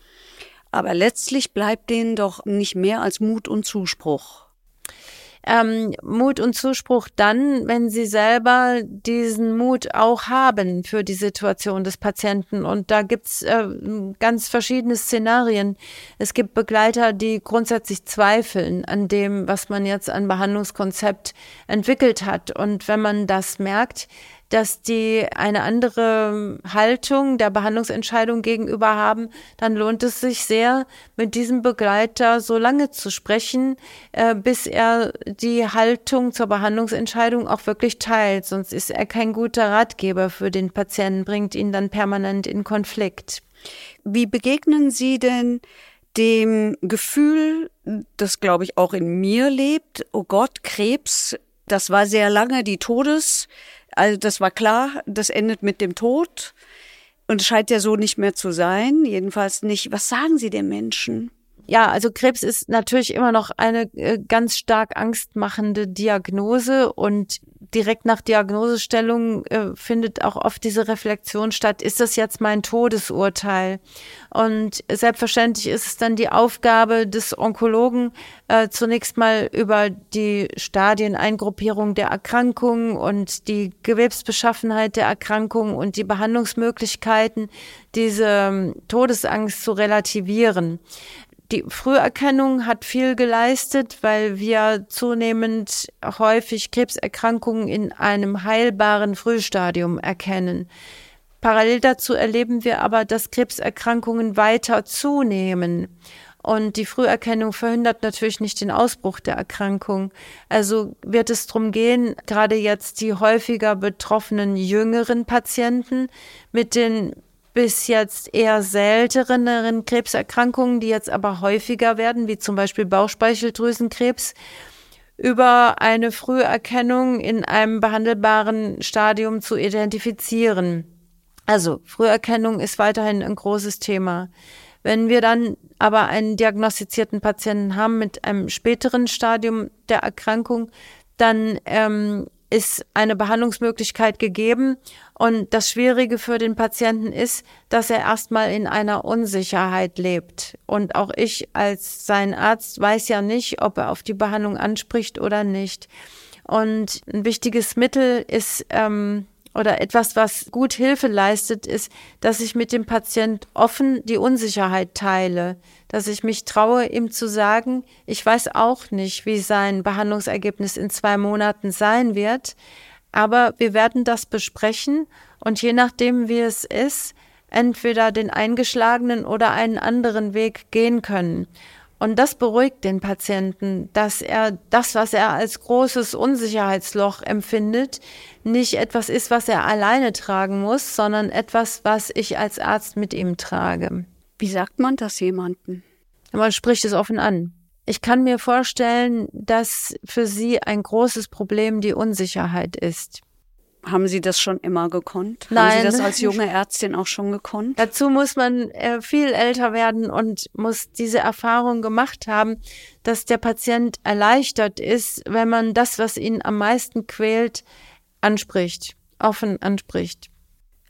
Aber letztlich bleibt denen doch nicht mehr als Mut und Zuspruch. Ähm, Mut und Zuspruch dann, wenn sie selber diesen Mut auch haben für die Situation des Patienten. Und da gibt's äh, ganz verschiedene Szenarien. Es gibt Begleiter, die grundsätzlich zweifeln an dem, was man jetzt an Behandlungskonzept entwickelt hat. Und wenn man das merkt, dass die eine andere Haltung der Behandlungsentscheidung gegenüber haben, dann lohnt es sich sehr, mit diesem Begleiter so lange zu sprechen, äh, bis er die Haltung zur Behandlungsentscheidung auch wirklich teilt. Sonst ist er kein guter Ratgeber für den Patienten, bringt ihn dann permanent in Konflikt. Wie begegnen Sie denn dem Gefühl, das glaube ich auch in mir lebt, oh Gott, Krebs, das war sehr lange die Todes also das war klar, das endet mit dem Tod. Und es scheint ja so nicht mehr zu sein, jedenfalls nicht. Was sagen Sie den Menschen? Ja, also Krebs ist natürlich immer noch eine äh, ganz stark angstmachende Diagnose und direkt nach Diagnosestellung äh, findet auch oft diese Reflexion statt, ist das jetzt mein Todesurteil? Und selbstverständlich ist es dann die Aufgabe des Onkologen, äh, zunächst mal über die Stadieneingruppierung der Erkrankung und die Gewebsbeschaffenheit der Erkrankung und die Behandlungsmöglichkeiten diese ähm, Todesangst zu relativieren die Früherkennung hat viel geleistet, weil wir zunehmend häufig Krebserkrankungen in einem heilbaren Frühstadium erkennen. Parallel dazu erleben wir aber, dass Krebserkrankungen weiter zunehmen. Und die Früherkennung verhindert natürlich nicht den Ausbruch der Erkrankung. Also wird es darum gehen, gerade jetzt die häufiger betroffenen jüngeren Patienten mit den bis jetzt eher selteneren Krebserkrankungen, die jetzt aber häufiger werden, wie zum Beispiel Bauchspeicheldrüsenkrebs, über eine Früherkennung in einem behandelbaren Stadium zu identifizieren. Also Früherkennung ist weiterhin ein großes Thema. Wenn wir dann aber einen diagnostizierten Patienten haben mit einem späteren Stadium der Erkrankung, dann ähm, ist eine Behandlungsmöglichkeit gegeben. Und das Schwierige für den Patienten ist, dass er erstmal in einer Unsicherheit lebt. Und auch ich als sein Arzt weiß ja nicht, ob er auf die Behandlung anspricht oder nicht. Und ein wichtiges Mittel ist ähm, oder etwas, was gut Hilfe leistet, ist, dass ich mit dem Patient offen die Unsicherheit teile, dass ich mich traue, ihm zu sagen, ich weiß auch nicht, wie sein Behandlungsergebnis in zwei Monaten sein wird, aber wir werden das besprechen und je nachdem, wie es ist, entweder den eingeschlagenen oder einen anderen Weg gehen können. Und das beruhigt den Patienten, dass er das, was er als großes Unsicherheitsloch empfindet, nicht etwas ist, was er alleine tragen muss, sondern etwas, was ich als Arzt mit ihm trage. Wie sagt man das jemanden? Man spricht es offen an. Ich kann mir vorstellen, dass für Sie ein großes Problem die Unsicherheit ist. Haben Sie das schon immer gekonnt? Nein. Haben Sie das als junge Ärztin auch schon gekonnt? Dazu muss man äh, viel älter werden und muss diese Erfahrung gemacht haben, dass der Patient erleichtert ist, wenn man das, was ihn am meisten quält, anspricht. offen anspricht.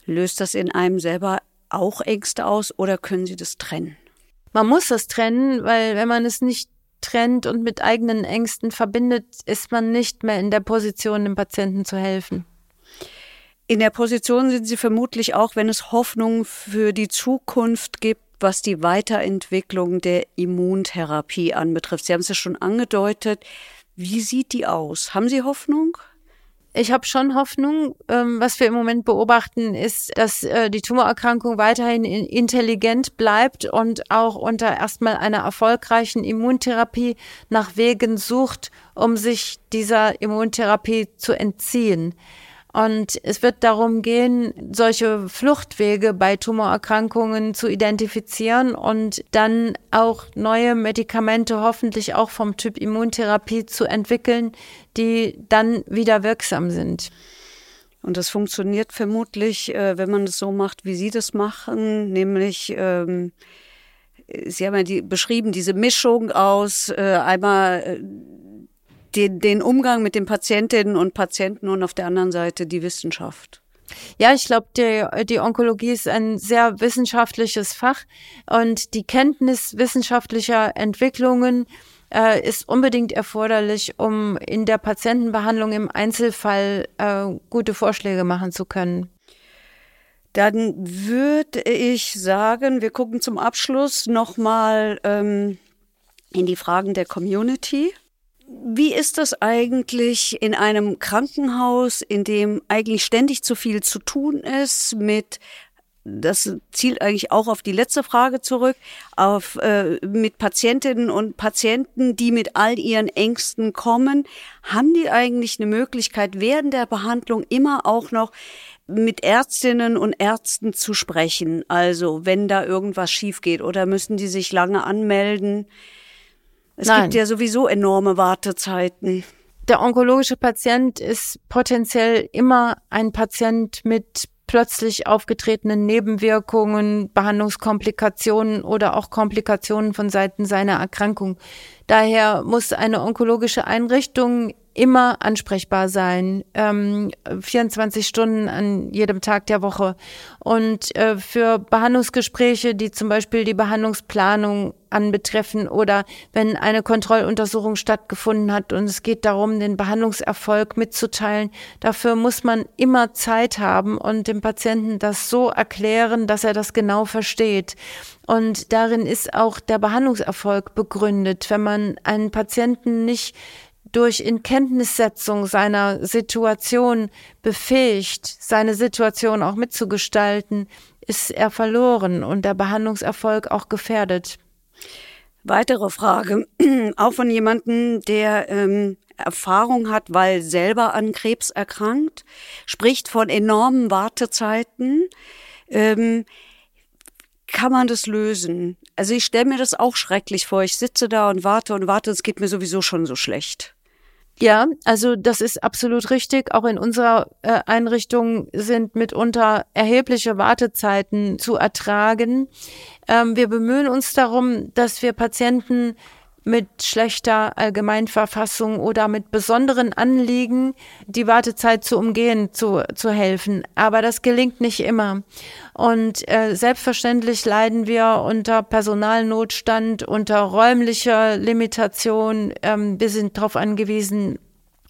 Löst das in einem selber auch Ängste aus oder können Sie das trennen? Man muss das trennen, weil wenn man es nicht trennt und mit eigenen Ängsten verbindet, ist man nicht mehr in der Position, dem Patienten zu helfen. In der Position sind Sie vermutlich auch, wenn es Hoffnung für die Zukunft gibt, was die Weiterentwicklung der Immuntherapie anbetrifft. Sie haben es ja schon angedeutet. Wie sieht die aus? Haben Sie Hoffnung? Ich habe schon Hoffnung. Ähm, was wir im Moment beobachten, ist, dass äh, die Tumorerkrankung weiterhin intelligent bleibt und auch unter erstmal einer erfolgreichen Immuntherapie nach Wegen sucht, um sich dieser Immuntherapie zu entziehen. Und es wird darum gehen, solche Fluchtwege bei Tumorerkrankungen zu identifizieren und dann auch neue Medikamente hoffentlich auch vom Typ Immuntherapie zu entwickeln, die dann wieder wirksam sind. Und das funktioniert vermutlich, äh, wenn man das so macht, wie Sie das machen, nämlich ähm, Sie haben ja die, beschrieben, diese Mischung aus äh, einmal äh, den, den Umgang mit den Patientinnen und Patienten und auf der anderen Seite die Wissenschaft. Ja, ich glaube, die, die Onkologie ist ein sehr wissenschaftliches Fach und die Kenntnis wissenschaftlicher Entwicklungen äh, ist unbedingt erforderlich, um in der Patientenbehandlung im Einzelfall äh, gute Vorschläge machen zu können. Dann würde ich sagen, wir gucken zum Abschluss nochmal ähm, in die Fragen der Community. Wie ist das eigentlich in einem Krankenhaus, in dem eigentlich ständig zu viel zu tun ist mit das zielt eigentlich auch auf die letzte Frage zurück, auf äh, mit Patientinnen und Patienten, die mit all ihren Ängsten kommen, haben die eigentlich eine Möglichkeit während der Behandlung immer auch noch mit Ärztinnen und Ärzten zu sprechen, also wenn da irgendwas schief geht oder müssen die sich lange anmelden? Es Nein. gibt ja sowieso enorme Wartezeiten. Der onkologische Patient ist potenziell immer ein Patient mit plötzlich aufgetretenen Nebenwirkungen, Behandlungskomplikationen oder auch Komplikationen von Seiten seiner Erkrankung. Daher muss eine onkologische Einrichtung immer ansprechbar sein, ähm, 24 Stunden an jedem Tag der Woche. Und äh, für Behandlungsgespräche, die zum Beispiel die Behandlungsplanung anbetreffen oder wenn eine Kontrolluntersuchung stattgefunden hat und es geht darum, den Behandlungserfolg mitzuteilen, dafür muss man immer Zeit haben und dem Patienten das so erklären, dass er das genau versteht. Und darin ist auch der Behandlungserfolg begründet. Wenn man einen Patienten nicht durch Inkenntnissetzung seiner Situation befähigt, seine Situation auch mitzugestalten, ist er verloren und der Behandlungserfolg auch gefährdet. Weitere Frage, auch von jemandem, der ähm, Erfahrung hat, weil selber an Krebs erkrankt, spricht von enormen Wartezeiten. Ähm, kann man das lösen? Also ich stelle mir das auch schrecklich vor. Ich sitze da und warte und warte, es geht mir sowieso schon so schlecht. Ja, also das ist absolut richtig. Auch in unserer äh, Einrichtung sind mitunter erhebliche Wartezeiten zu ertragen. Ähm, wir bemühen uns darum, dass wir Patienten mit schlechter Allgemeinverfassung oder mit besonderen Anliegen die Wartezeit zu umgehen, zu, zu helfen. Aber das gelingt nicht immer. Und äh, selbstverständlich leiden wir unter Personalnotstand, unter räumlicher Limitation. Ähm, wir sind darauf angewiesen,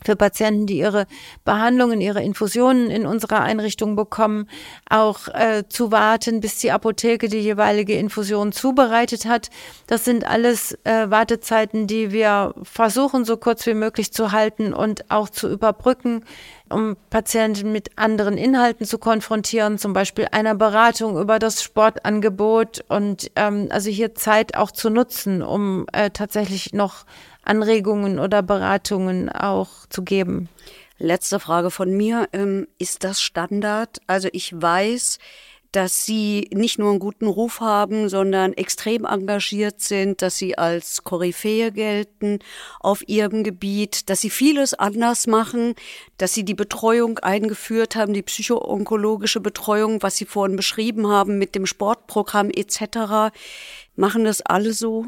für Patienten, die ihre Behandlungen, ihre Infusionen in unserer Einrichtung bekommen, auch äh, zu warten, bis die Apotheke die jeweilige Infusion zubereitet hat. Das sind alles äh, Wartezeiten, die wir versuchen, so kurz wie möglich zu halten und auch zu überbrücken, um Patienten mit anderen Inhalten zu konfrontieren, zum Beispiel einer Beratung über das Sportangebot und ähm, also hier Zeit auch zu nutzen, um äh, tatsächlich noch Anregungen oder Beratungen auch zu geben. Letzte Frage von mir. Ähm, ist das Standard? Also ich weiß, dass Sie nicht nur einen guten Ruf haben, sondern extrem engagiert sind, dass Sie als Koryphäe gelten auf Ihrem Gebiet, dass Sie vieles anders machen, dass Sie die Betreuung eingeführt haben, die psychoonkologische Betreuung, was Sie vorhin beschrieben haben mit dem Sportprogramm etc. Machen das alle so?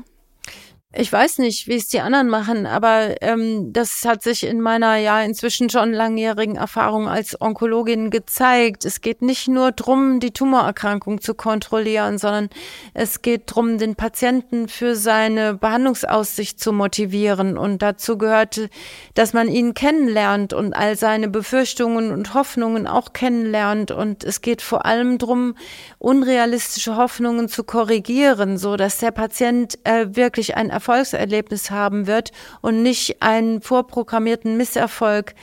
Ich weiß nicht, wie es die anderen machen, aber ähm, das hat sich in meiner ja inzwischen schon langjährigen Erfahrung als Onkologin gezeigt. Es geht nicht nur drum, die Tumorerkrankung zu kontrollieren, sondern es geht drum, den Patienten für seine Behandlungsaussicht zu motivieren. Und dazu gehört, dass man ihn kennenlernt und all seine Befürchtungen und Hoffnungen auch kennenlernt. Und es geht vor allem drum, unrealistische Hoffnungen zu korrigieren, so dass der Patient äh, wirklich ein Erfolgserlebnis haben wird und nicht einen vorprogrammierten Misserfolg.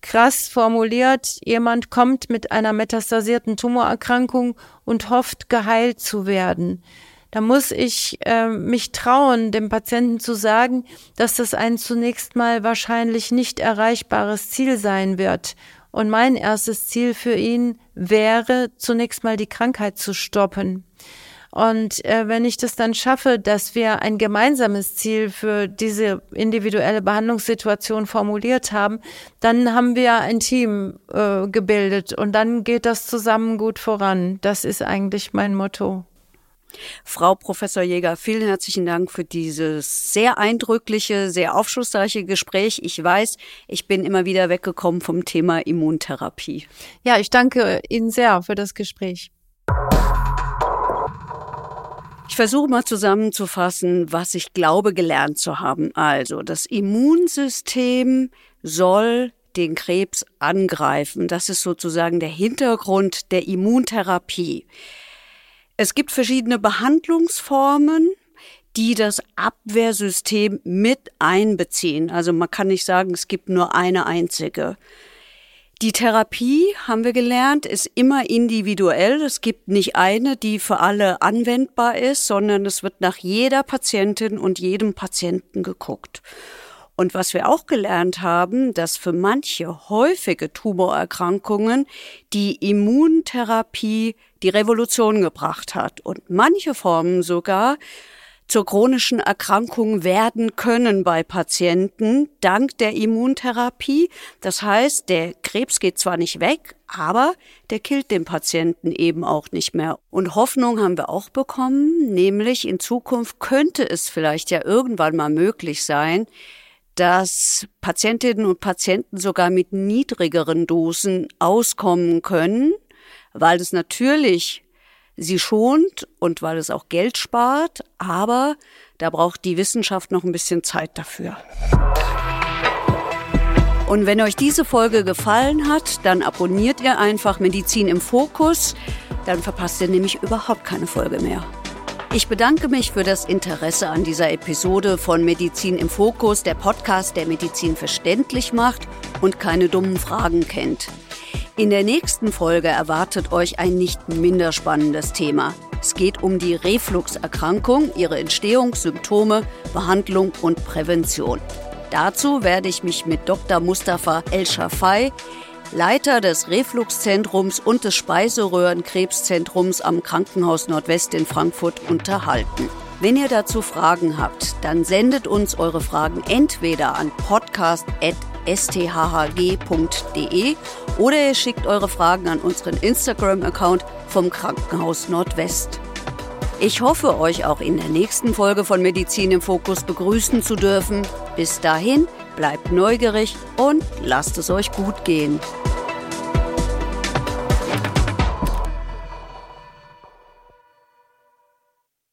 Krass formuliert, jemand kommt mit einer metastasierten Tumorerkrankung und hofft, geheilt zu werden. Da muss ich äh, mich trauen, dem Patienten zu sagen, dass das ein zunächst mal wahrscheinlich nicht erreichbares Ziel sein wird. Und mein erstes Ziel für ihn wäre, zunächst mal die Krankheit zu stoppen. Und äh, wenn ich das dann schaffe, dass wir ein gemeinsames Ziel für diese individuelle Behandlungssituation formuliert haben, dann haben wir ein Team äh, gebildet und dann geht das zusammen gut voran. Das ist eigentlich mein Motto. Frau Professor Jäger, vielen herzlichen Dank für dieses sehr eindrückliche, sehr aufschlussreiche Gespräch. Ich weiß, ich bin immer wieder weggekommen vom Thema Immuntherapie. Ja, ich danke Ihnen sehr für das Gespräch. Ich versuche mal zusammenzufassen, was ich glaube gelernt zu haben. Also, das Immunsystem soll den Krebs angreifen. Das ist sozusagen der Hintergrund der Immuntherapie. Es gibt verschiedene Behandlungsformen, die das Abwehrsystem mit einbeziehen. Also man kann nicht sagen, es gibt nur eine einzige. Die Therapie, haben wir gelernt, ist immer individuell. Es gibt nicht eine, die für alle anwendbar ist, sondern es wird nach jeder Patientin und jedem Patienten geguckt. Und was wir auch gelernt haben, dass für manche häufige Tumorerkrankungen die Immuntherapie die Revolution gebracht hat und manche Formen sogar zur chronischen Erkrankung werden können bei Patienten dank der Immuntherapie. Das heißt, der Krebs geht zwar nicht weg, aber der killt den Patienten eben auch nicht mehr. Und Hoffnung haben wir auch bekommen, nämlich in Zukunft könnte es vielleicht ja irgendwann mal möglich sein, dass Patientinnen und Patienten sogar mit niedrigeren Dosen auskommen können, weil es natürlich sie schont und weil es auch Geld spart, aber da braucht die Wissenschaft noch ein bisschen Zeit dafür. Und wenn euch diese Folge gefallen hat, dann abonniert ihr einfach Medizin im Fokus, dann verpasst ihr nämlich überhaupt keine Folge mehr. Ich bedanke mich für das Interesse an dieser Episode von Medizin im Fokus, der Podcast, der Medizin verständlich macht und keine dummen Fragen kennt. In der nächsten Folge erwartet euch ein nicht minder spannendes Thema. Es geht um die Refluxerkrankung, ihre Entstehung, Symptome, Behandlung und Prävention. Dazu werde ich mich mit Dr. Mustafa El-Shafai, Leiter des Refluxzentrums und des Speiseröhrenkrebszentrums am Krankenhaus Nordwest in Frankfurt, unterhalten. Wenn ihr dazu Fragen habt, dann sendet uns eure Fragen entweder an podcast.sthhg.de oder ihr schickt eure Fragen an unseren Instagram-Account vom Krankenhaus Nordwest. Ich hoffe, euch auch in der nächsten Folge von Medizin im Fokus begrüßen zu dürfen. Bis dahin, bleibt neugierig und lasst es euch gut gehen.